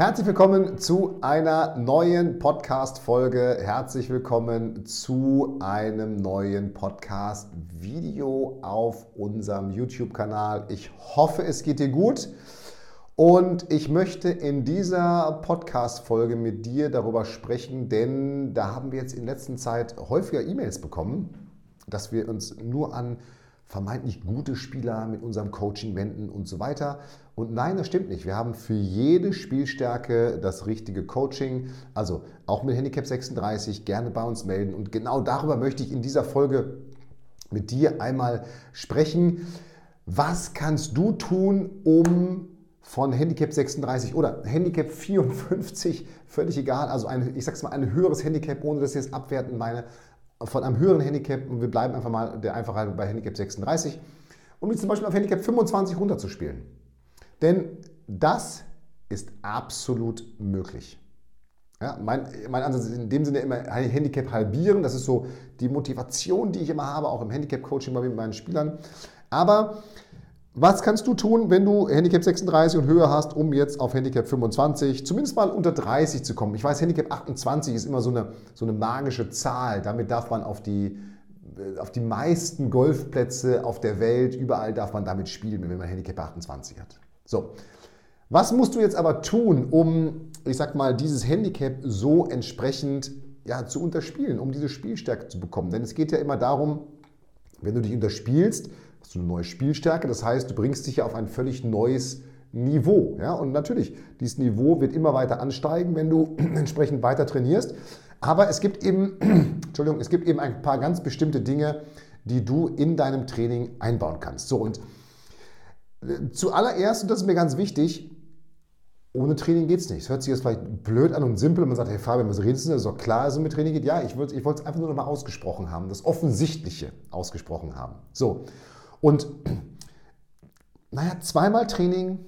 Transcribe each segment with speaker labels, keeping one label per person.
Speaker 1: Herzlich willkommen zu einer neuen Podcast-Folge. Herzlich willkommen zu einem neuen Podcast-Video auf unserem YouTube-Kanal. Ich hoffe, es geht dir gut. Und ich möchte in dieser Podcast-Folge mit dir darüber sprechen, denn da haben wir jetzt in letzter Zeit häufiger E-Mails bekommen, dass wir uns nur an vermeintlich gute Spieler mit unserem Coaching wenden und so weiter. Und nein, das stimmt nicht. Wir haben für jede Spielstärke das richtige Coaching. Also auch mit Handicap 36 gerne bei uns melden. Und genau darüber möchte ich in dieser Folge mit dir einmal sprechen. Was kannst du tun, um von Handicap 36 oder Handicap 54, völlig egal, also ein, ich sag's mal, ein höheres Handicap, ohne dass ich es abwerten meine, von einem höheren Handicap und wir bleiben einfach mal der Einfachheit bei Handicap 36, um jetzt zum Beispiel auf Handicap 25 runterzuspielen. Denn das ist absolut möglich. Ja, mein, mein Ansatz ist in dem Sinne immer Handicap halbieren. Das ist so die Motivation, die ich immer habe, auch im Handicap-Coaching bei meinen Spielern. Aber was kannst du tun, wenn du Handicap 36 und höher hast, um jetzt auf Handicap 25, zumindest mal unter 30 zu kommen? Ich weiß, Handicap 28 ist immer so eine, so eine magische Zahl. Damit darf man auf die, äh, auf die meisten Golfplätze auf der Welt, überall darf man damit spielen, wenn man Handicap 28 hat. So, was musst du jetzt aber tun, um, ich sag mal, dieses Handicap so entsprechend ja, zu unterspielen, um diese Spielstärke zu bekommen? Denn es geht ja immer darum, wenn du dich unterspielst, hast du eine neue Spielstärke. Das heißt, du bringst dich ja auf ein völlig neues Niveau. Ja? Und natürlich, dieses Niveau wird immer weiter ansteigen, wenn du entsprechend weiter trainierst. Aber es gibt eben, Entschuldigung, es gibt eben ein paar ganz bestimmte Dinge, die du in deinem Training einbauen kannst. So, und äh, zuallererst, und das ist mir ganz wichtig, ohne Training geht es nicht. Es hört sich jetzt vielleicht blöd an und simpel, man sagt, hey Fabian, was redest du denn? Das ist doch klar, dass es mit Training geht. Ja, ich wollte es einfach nur noch mal ausgesprochen haben, das Offensichtliche ausgesprochen haben. So, und naja, zweimal Training,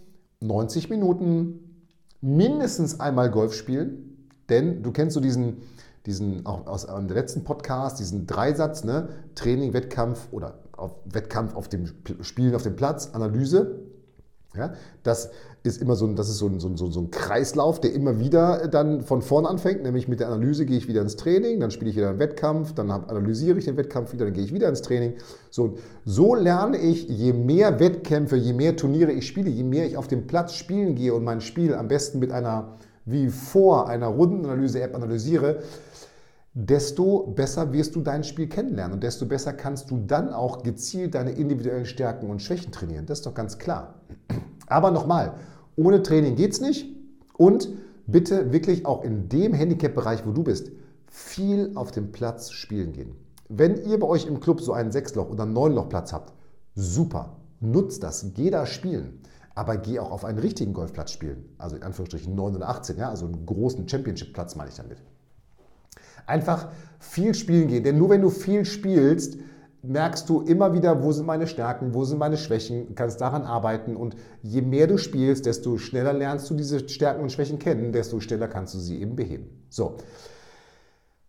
Speaker 1: 90 Minuten, mindestens einmal Golf spielen, denn du kennst so diesen, diesen auch aus dem letzten Podcast, diesen Dreisatz, ne? Training, Wettkampf oder auf Wettkampf auf dem Spielen auf dem Platz, Analyse. Ja, das ist immer so ein, das ist so ein, so, ein, so ein Kreislauf, der immer wieder dann von vorne anfängt, nämlich mit der Analyse gehe ich wieder ins Training, dann spiele ich wieder einen Wettkampf, dann analysiere ich den Wettkampf wieder, dann gehe ich wieder ins Training. So, so lerne ich, je mehr Wettkämpfe, je mehr Turniere ich spiele, je mehr ich auf dem Platz spielen gehe und mein Spiel am besten mit einer, wie vor einer Rundenanalyse-App analysiere, desto besser wirst du dein Spiel kennenlernen und desto besser kannst du dann auch gezielt deine individuellen Stärken und Schwächen trainieren. Das ist doch ganz klar. Aber nochmal, ohne Training geht es nicht und bitte wirklich auch in dem Handicap-Bereich, wo du bist, viel auf dem Platz spielen gehen. Wenn ihr bei euch im Club so einen Sechsloch- oder Neunloch-Platz habt, super, nutzt das, geh da spielen. Aber geh auch auf einen richtigen Golfplatz spielen. Also in Anführungsstrichen 9 oder 18, ja, also einen großen Championship-Platz meine ich damit. Einfach viel spielen gehen, denn nur wenn du viel spielst, merkst du immer wieder, wo sind meine Stärken, wo sind meine Schwächen, kannst daran arbeiten und je mehr du spielst, desto schneller lernst du diese Stärken und Schwächen kennen, desto schneller kannst du sie eben beheben. So.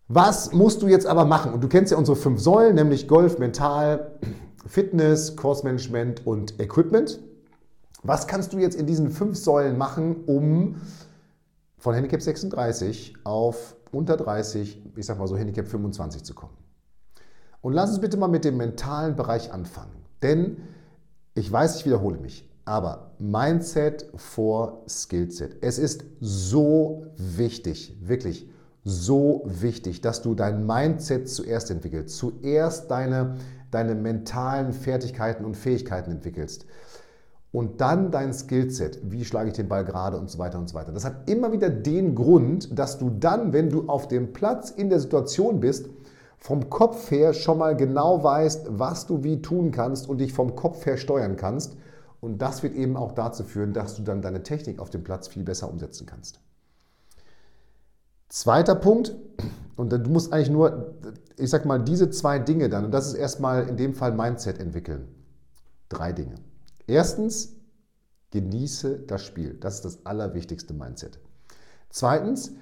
Speaker 1: Was musst du jetzt aber machen? Und du kennst ja unsere fünf Säulen, nämlich Golf, Mental, Fitness, Course Management und Equipment. Was kannst du jetzt in diesen fünf Säulen machen, um von Handicap 36 auf unter 30, ich sag mal so Handicap 25 zu kommen. Und lass uns bitte mal mit dem mentalen Bereich anfangen. Denn ich weiß, ich wiederhole mich, aber Mindset vor Skillset. Es ist so wichtig, wirklich so wichtig, dass du dein Mindset zuerst entwickelst, zuerst deine, deine mentalen Fertigkeiten und Fähigkeiten entwickelst und dann dein Skillset, wie schlage ich den Ball gerade und so weiter und so weiter. Das hat immer wieder den Grund, dass du dann, wenn du auf dem Platz in der Situation bist, vom Kopf her schon mal genau weißt, was du wie tun kannst und dich vom Kopf her steuern kannst. Und das wird eben auch dazu führen, dass du dann deine Technik auf dem Platz viel besser umsetzen kannst. Zweiter Punkt, und du musst eigentlich nur, ich sag mal, diese zwei Dinge dann, und das ist erstmal in dem Fall Mindset entwickeln. Drei Dinge. Erstens, genieße das Spiel. Das ist das allerwichtigste Mindset. Zweitens,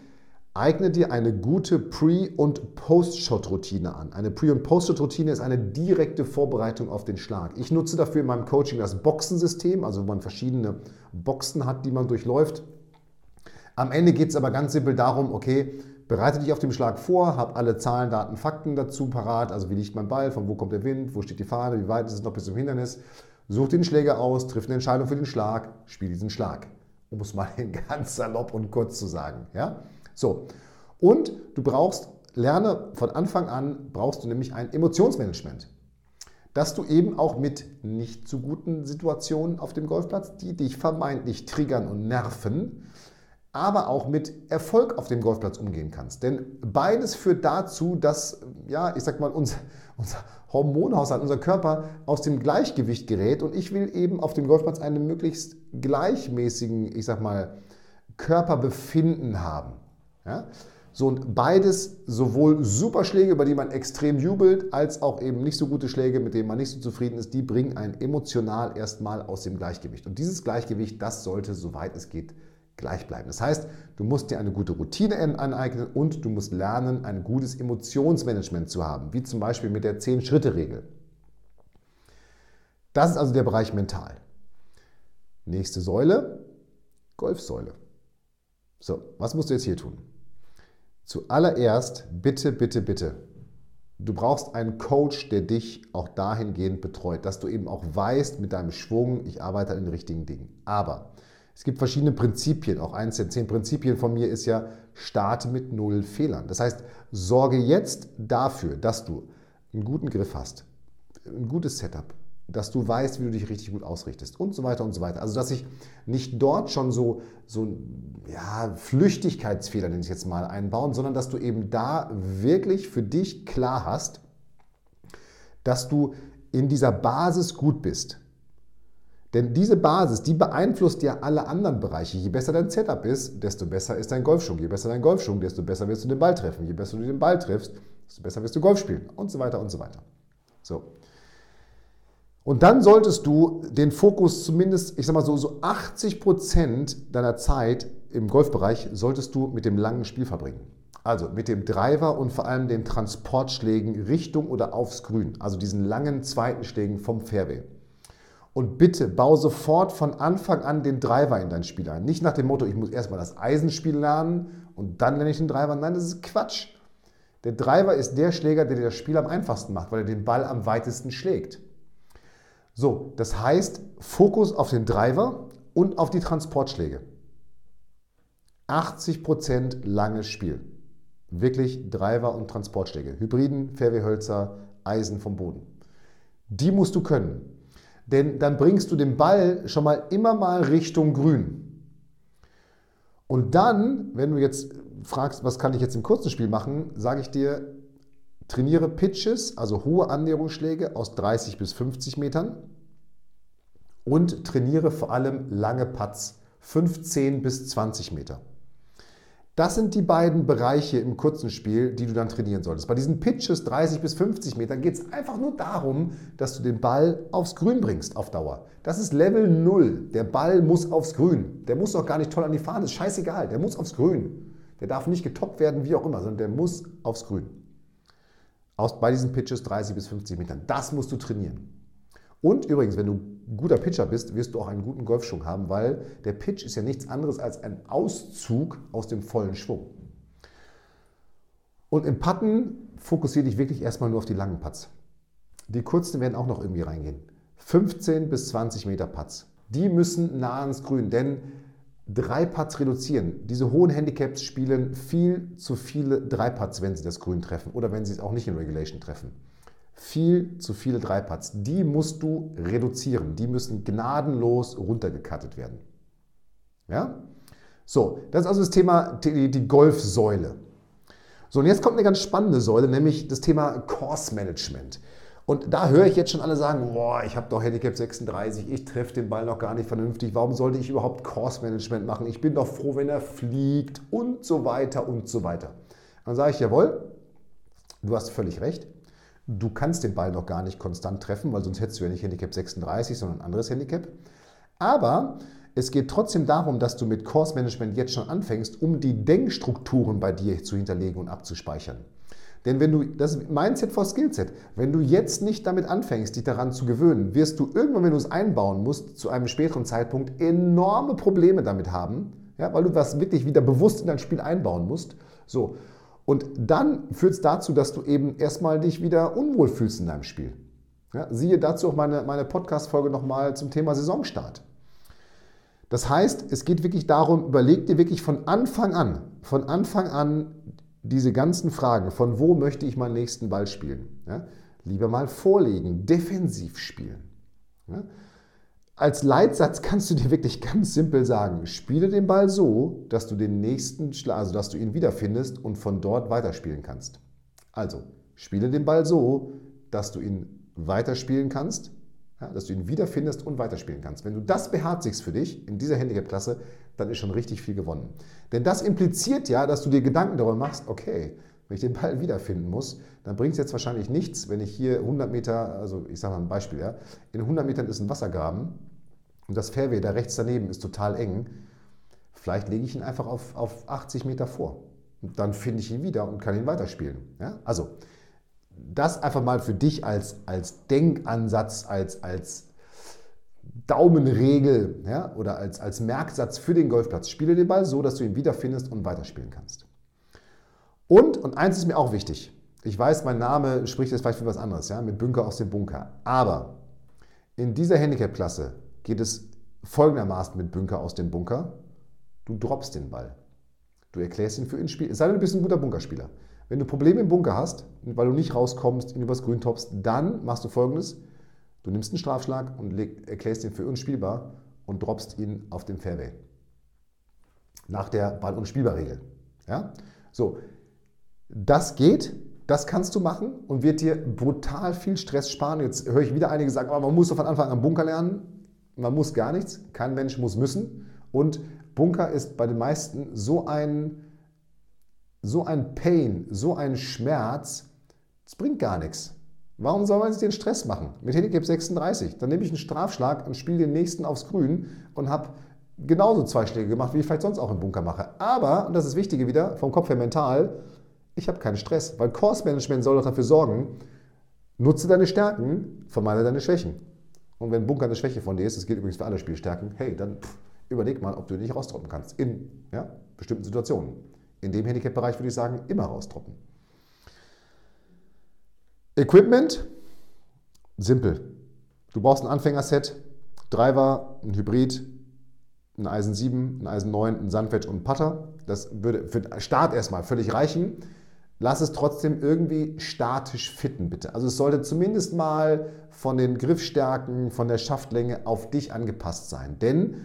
Speaker 1: Eigne dir eine gute Pre- und Post-Shot-Routine an. Eine Pre- und Post-Shot-Routine ist eine direkte Vorbereitung auf den Schlag. Ich nutze dafür in meinem Coaching das Boxensystem, also wo man verschiedene Boxen hat, die man durchläuft. Am Ende geht es aber ganz simpel darum, okay, bereite dich auf den Schlag vor, hab alle Zahlen, Daten, Fakten dazu parat, also wie liegt mein Ball, von wo kommt der Wind, wo steht die Fahne, wie weit ist es noch bis zum Hindernis. Such den Schläger aus, triff eine Entscheidung für den Schlag, spiel diesen Schlag. Um es mal ganz salopp und kurz zu sagen. Ja? So, und du brauchst, lerne von Anfang an, brauchst du nämlich ein Emotionsmanagement. Dass du eben auch mit nicht so guten Situationen auf dem Golfplatz, die dich vermeintlich triggern und nerven, aber auch mit Erfolg auf dem Golfplatz umgehen kannst. Denn beides führt dazu, dass, ja, ich sag mal, unser, unser Hormonhaushalt, unser Körper aus dem Gleichgewicht gerät. Und ich will eben auf dem Golfplatz einen möglichst gleichmäßigen, ich sag mal, Körperbefinden haben. Ja? So und beides, sowohl Superschläge, über die man extrem jubelt, als auch eben nicht so gute Schläge, mit denen man nicht so zufrieden ist, die bringen einen emotional erstmal aus dem Gleichgewicht. Und dieses Gleichgewicht, das sollte, soweit es geht, gleich bleiben. Das heißt, du musst dir eine gute Routine aneignen und du musst lernen, ein gutes Emotionsmanagement zu haben, wie zum Beispiel mit der 10-Schritte-Regel. Das ist also der Bereich mental. Nächste Säule, Golfsäule. So, was musst du jetzt hier tun? Zuallererst, bitte, bitte, bitte, du brauchst einen Coach, der dich auch dahingehend betreut, dass du eben auch weißt mit deinem Schwung, ich arbeite an den richtigen Dingen. Aber es gibt verschiedene Prinzipien. Auch eines der zehn Prinzipien von mir ist ja, starte mit null Fehlern. Das heißt, sorge jetzt dafür, dass du einen guten Griff hast, ein gutes Setup, dass du weißt, wie du dich richtig gut ausrichtest und so weiter und so weiter. Also, dass ich nicht dort schon so, so ja, Flüchtigkeitsfehler, nenne ich jetzt mal, einbauen, sondern dass du eben da wirklich für dich klar hast, dass du in dieser Basis gut bist. Denn diese Basis, die beeinflusst ja alle anderen Bereiche. Je besser dein Setup ist, desto besser ist dein Golfschwung. Je besser dein Golfschwung, desto besser wirst du den Ball treffen. Je besser du den Ball triffst, desto besser wirst du Golf spielen und so weiter und so weiter. So. Und dann solltest du den Fokus zumindest, ich sag mal so, so 80 Prozent deiner Zeit im Golfbereich solltest du mit dem langen Spiel verbringen. Also mit dem Driver und vor allem den Transportschlägen Richtung oder aufs Grün, also diesen langen zweiten Schlägen vom Fairway. Und bitte bau sofort von Anfang an den Driver in dein Spiel ein. Nicht nach dem Motto, ich muss erstmal das Eisenspiel lernen und dann lerne ich den Driver. Nein, das ist Quatsch. Der Driver ist der Schläger, der dir das Spiel am einfachsten macht, weil er den Ball am weitesten schlägt. So, das heißt, Fokus auf den Driver und auf die Transportschläge. 80% langes Spiel. Wirklich Driver und Transportschläge. Hybriden, Fairwayhölzer, Eisen vom Boden. Die musst du können. Denn dann bringst du den Ball schon mal immer mal Richtung Grün. Und dann, wenn du jetzt fragst, was kann ich jetzt im kurzen Spiel machen, sage ich dir, Trainiere Pitches, also hohe Annäherungsschläge aus 30 bis 50 Metern und trainiere vor allem lange Putts, 15 bis 20 Meter. Das sind die beiden Bereiche im kurzen Spiel, die du dann trainieren solltest. Bei diesen Pitches 30 bis 50 Metern geht es einfach nur darum, dass du den Ball aufs Grün bringst auf Dauer. Das ist Level 0. Der Ball muss aufs Grün. Der muss auch gar nicht toll an die Fahne, ist scheißegal. Der muss aufs Grün. Der darf nicht getoppt werden, wie auch immer, sondern der muss aufs Grün aus, bei diesen Pitches 30 bis 50 Metern. Das musst du trainieren. Und übrigens, wenn du ein guter Pitcher bist, wirst du auch einen guten Golfschwung haben, weil der Pitch ist ja nichts anderes als ein Auszug aus dem vollen Schwung. Und im Putten fokussiere dich wirklich erstmal nur auf die langen Putts. Die kurzen werden auch noch irgendwie reingehen. 15 bis 20 Meter Putts. Die müssen nah ans Grün, denn drei Putts reduzieren. Diese hohen Handicaps spielen viel zu viele drei Putts, wenn sie das Grün treffen oder wenn sie es auch nicht in Regulation treffen. Viel zu viele drei Putts. Die musst du reduzieren. Die müssen gnadenlos runtergekattet werden. Ja? So, das ist also das Thema die, die Golfsäule. So, und jetzt kommt eine ganz spannende Säule, nämlich das Thema Course Management. Und da höre ich jetzt schon alle sagen, boah, ich habe doch Handicap 36, ich treffe den Ball noch gar nicht vernünftig, warum sollte ich überhaupt Course Management machen? Ich bin doch froh, wenn er fliegt und so weiter und so weiter. Dann sage ich, jawohl, du hast völlig recht. Du kannst den Ball noch gar nicht konstant treffen, weil sonst hättest du ja nicht Handicap 36, sondern ein anderes Handicap. Aber es geht trotzdem darum, dass du mit Course Management jetzt schon anfängst, um die Denkstrukturen bei dir zu hinterlegen und abzuspeichern. Denn wenn du, das ist Mindset for Skillset, wenn du jetzt nicht damit anfängst, dich daran zu gewöhnen, wirst du irgendwann, wenn du es einbauen musst, zu einem späteren Zeitpunkt enorme Probleme damit haben, ja, weil du das wirklich wieder bewusst in dein Spiel einbauen musst. So. Und dann führt es dazu, dass du eben erstmal dich wieder unwohl fühlst in deinem Spiel. Ja, siehe dazu auch meine, meine Podcast-Folge nochmal zum Thema Saisonstart. Das heißt, es geht wirklich darum, überleg dir wirklich von Anfang an, von Anfang an diese ganzen Fragen, von wo möchte ich meinen nächsten Ball spielen, ja, lieber mal vorlegen, defensiv spielen. Ja. Als Leitsatz kannst du dir wirklich ganz simpel sagen, spiele den Ball so, dass du den nächsten, also dass du ihn wiederfindest und von dort weiterspielen kannst. Also, spiele den Ball so, dass du ihn weiterspielen kannst ja, dass du ihn wiederfindest und weiterspielen kannst. Wenn du das beherzigst für dich in dieser Handicap-Klasse, dann ist schon richtig viel gewonnen. Denn das impliziert ja, dass du dir Gedanken darüber machst, okay, wenn ich den Ball wiederfinden muss, dann bringt es jetzt wahrscheinlich nichts, wenn ich hier 100 Meter, also ich sage mal ein Beispiel, ja, in 100 Metern ist ein Wassergraben und das Fairway da rechts daneben ist total eng. Vielleicht lege ich ihn einfach auf, auf 80 Meter vor. Und dann finde ich ihn wieder und kann ihn weiterspielen. Ja? Also, das einfach mal für dich als, als Denkansatz, als, als Daumenregel ja, oder als, als Merksatz für den Golfplatz. Spiele den Ball so, dass du ihn wiederfindest und weiterspielen kannst. Und, und eins ist mir auch wichtig. Ich weiß, mein Name spricht jetzt vielleicht für was anderes, ja, mit Bunker aus dem Bunker. Aber in dieser Handicap-Klasse geht es folgendermaßen mit Bunker aus dem Bunker. Du droppst den Ball. Du erklärst ihn für ihn Spiel. Sei denn, du bist ein guter Bunkerspieler. Wenn du Probleme im Bunker hast, weil du nicht rauskommst, ihn übers Grün toppst, dann machst du folgendes. Du nimmst einen Strafschlag und erklärst ihn für unspielbar und droppst ihn auf dem Fairway. Nach der Ball-Unspielbar-Regel. Ja? So, das geht, das kannst du machen und wird dir brutal viel Stress sparen. Jetzt höre ich wieder einige sagen, aber man muss von Anfang an Bunker lernen. Man muss gar nichts. Kein Mensch muss müssen. Und Bunker ist bei den meisten so ein so ein Pain, so ein Schmerz, das bringt gar nichts. Warum soll man sich den Stress machen? Mit Handicap 36, dann nehme ich einen Strafschlag und spiele den nächsten aufs Grün und habe genauso zwei Schläge gemacht, wie ich vielleicht sonst auch im Bunker mache. Aber, und das ist das Wichtige wieder, vom Kopf her mental, ich habe keinen Stress, weil Course Management soll doch dafür sorgen, nutze deine Stärken, vermeide deine Schwächen. Und wenn Bunker eine Schwäche von dir ist, das gilt übrigens für alle Spielstärken, hey, dann pff, überleg mal, ob du nicht raustroppen kannst in ja, bestimmten Situationen in dem Handicap-Bereich würde ich sagen, immer raustroppen. Equipment, simpel. Du brauchst ein Anfängerset, Driver, ein Hybrid, ein Eisen 7, ein Eisen 9, ein Sandwich und ein Putter. Das würde für den Start erstmal völlig reichen. Lass es trotzdem irgendwie statisch fitten, bitte. Also es sollte zumindest mal von den Griffstärken, von der Schaftlänge auf dich angepasst sein. Denn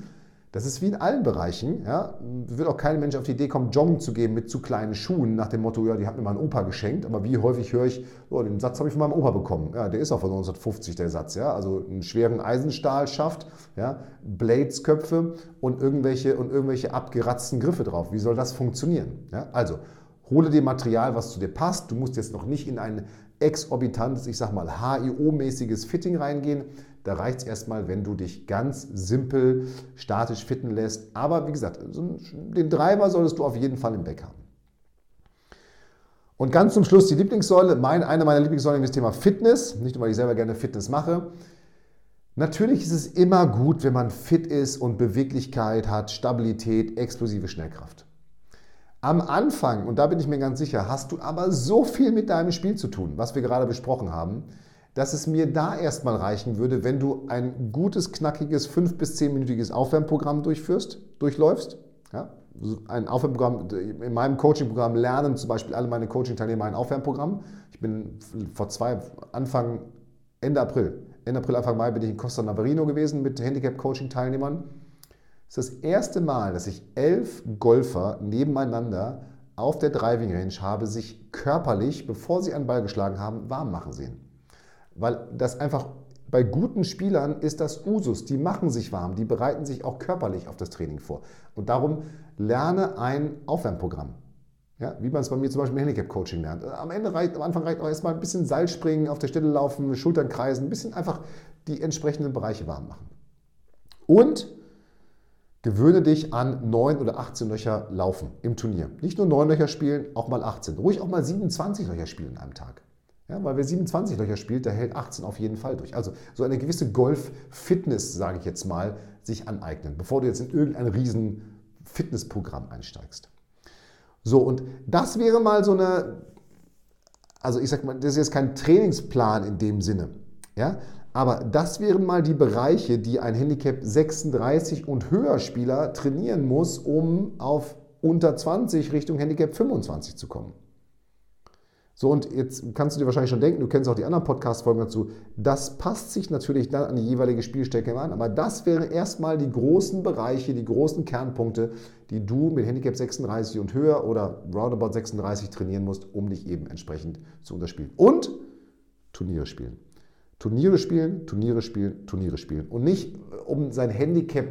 Speaker 1: das ist wie in allen Bereichen. Ja, wird auch kein Mensch auf die Idee kommen, Joggen zu geben mit zu kleinen Schuhen, nach dem Motto, ja, die hat mir mein Opa geschenkt. Aber wie häufig höre ich, oh, den Satz habe ich von meinem Opa bekommen. Ja, der ist auch von 1950, der Satz. Ja, also einen schweren Eisenstahlschaft, ja, Bladesköpfe und irgendwelche, und irgendwelche abgeratzten Griffe drauf. Wie soll das funktionieren? Ja, also, hole dir Material, was zu dir passt. Du musst jetzt noch nicht in ein exorbitantes, ich sag mal, HIO-mäßiges Fitting reingehen. Da reicht es erstmal, wenn du dich ganz simpel statisch fitten lässt. Aber wie gesagt, den Treiber solltest du auf jeden Fall im Back haben. Und ganz zum Schluss die Lieblingssäule, mein, eine meiner Lieblingssäulen ist das Thema Fitness. Nicht nur, weil ich selber gerne Fitness mache. Natürlich ist es immer gut, wenn man fit ist und Beweglichkeit hat, Stabilität, explosive Schnellkraft. Am Anfang, und da bin ich mir ganz sicher, hast du aber so viel mit deinem Spiel zu tun, was wir gerade besprochen haben, dass es mir da erstmal reichen würde, wenn du ein gutes, knackiges, fünf- bis zehnminütiges Aufwärmprogramm durchführst, durchläufst. Ja? Ein Aufwärmprogramm, in meinem Coachingprogramm lernen zum Beispiel alle meine Coaching-Teilnehmer ein Aufwärmprogramm. Ich bin vor zwei, Anfang, Ende April, Ende April, Anfang Mai bin ich in Costa Navarino gewesen mit Handicap-Coaching-Teilnehmern. Das ist das erste Mal, dass ich elf Golfer nebeneinander auf der Driving Range habe sich körperlich, bevor sie einen Ball geschlagen haben, warm machen sehen. Weil das einfach bei guten Spielern ist das Usus. Die machen sich warm, die bereiten sich auch körperlich auf das Training vor. Und darum lerne ein Aufwärmprogramm. Ja, wie man es bei mir zum Beispiel im Handicap-Coaching lernt. Am Ende reicht, am Anfang reicht auch erstmal ein bisschen Seil springen, auf der Stelle laufen, Schultern kreisen, ein bisschen einfach die entsprechenden Bereiche warm machen. Und gewöhne dich an 9 oder 18 Löcher laufen im Turnier. Nicht nur 9 Löcher spielen, auch mal 18. Ruhig auch mal 27 Löcher spielen in einem Tag. Ja, weil wer 27 Löcher spielt, der hält 18 auf jeden Fall durch. Also so eine gewisse Golf-Fitness, sage ich jetzt mal, sich aneignen, bevor du jetzt in irgendein riesen Fitnessprogramm einsteigst. So, und das wäre mal so eine, also ich sag mal, das ist jetzt kein Trainingsplan in dem Sinne, ja, aber das wären mal die Bereiche, die ein Handicap 36 und höher Spieler trainieren muss, um auf unter 20 Richtung Handicap 25 zu kommen. So, und jetzt kannst du dir wahrscheinlich schon denken, du kennst auch die anderen Podcast-Folgen dazu, das passt sich natürlich dann an die jeweilige Spielstärke an, aber das wären erstmal die großen Bereiche, die großen Kernpunkte, die du mit Handicap 36 und höher oder Roundabout 36 trainieren musst, um dich eben entsprechend zu unterspielen. Und Turniere spielen. Turniere spielen, Turniere spielen, Turniere spielen. Und nicht, um sein Handicap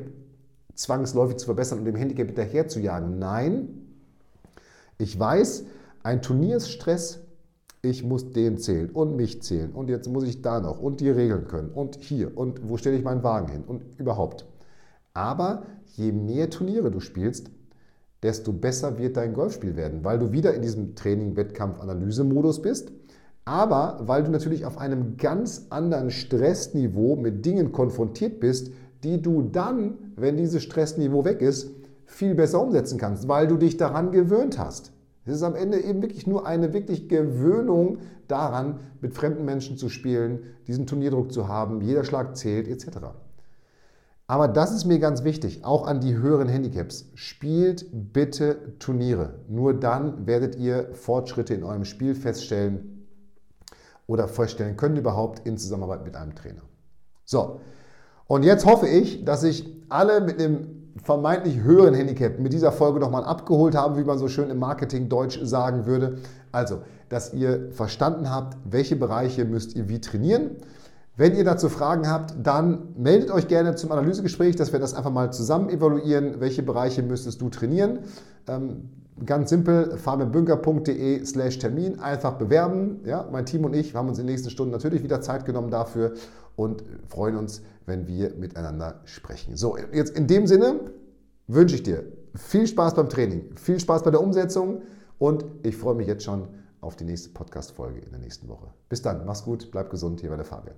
Speaker 1: zwangsläufig zu verbessern und dem Handicap hinterher zu jagen. Nein, ich weiß, ein Turnier ist Stress, ich muss den zählen und mich zählen und jetzt muss ich da noch und die regeln können und hier und wo stelle ich meinen Wagen hin und überhaupt. Aber je mehr Turniere du spielst, desto besser wird dein Golfspiel werden, weil du wieder in diesem Training, Wettkampf, Analysemodus bist, aber weil du natürlich auf einem ganz anderen Stressniveau mit Dingen konfrontiert bist, die du dann, wenn dieses Stressniveau weg ist, viel besser umsetzen kannst, weil du dich daran gewöhnt hast. Es ist am Ende eben wirklich nur eine wirklich Gewöhnung daran, mit fremden Menschen zu spielen, diesen Turnierdruck zu haben, jeder Schlag zählt etc. Aber das ist mir ganz wichtig, auch an die höheren Handicaps. Spielt bitte Turniere. Nur dann werdet ihr Fortschritte in eurem Spiel feststellen oder feststellen können überhaupt in Zusammenarbeit mit einem Trainer. So, und jetzt hoffe ich, dass ich alle mit einem vermeintlich höheren Handicap mit dieser Folge nochmal abgeholt haben, wie man so schön im Marketing Deutsch sagen würde. Also, dass ihr verstanden habt, welche Bereiche müsst ihr wie trainieren. Wenn ihr dazu Fragen habt, dann meldet euch gerne zum Analysegespräch, dass wir das einfach mal zusammen evaluieren. Welche Bereiche müsstest du trainieren? Ähm, ganz simpel, fabianbünker.de slash Termin, einfach bewerben. Ja, mein Team und ich haben uns in den nächsten Stunden natürlich wieder Zeit genommen dafür und freuen uns, wenn wir miteinander sprechen. So, jetzt in dem Sinne wünsche ich dir viel Spaß beim Training, viel Spaß bei der Umsetzung und ich freue mich jetzt schon auf die nächste Podcast-Folge in der nächsten Woche. Bis dann, mach's gut, bleib gesund, hier war der Fabian.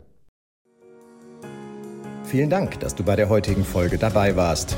Speaker 2: Vielen Dank, dass du bei der heutigen Folge dabei warst.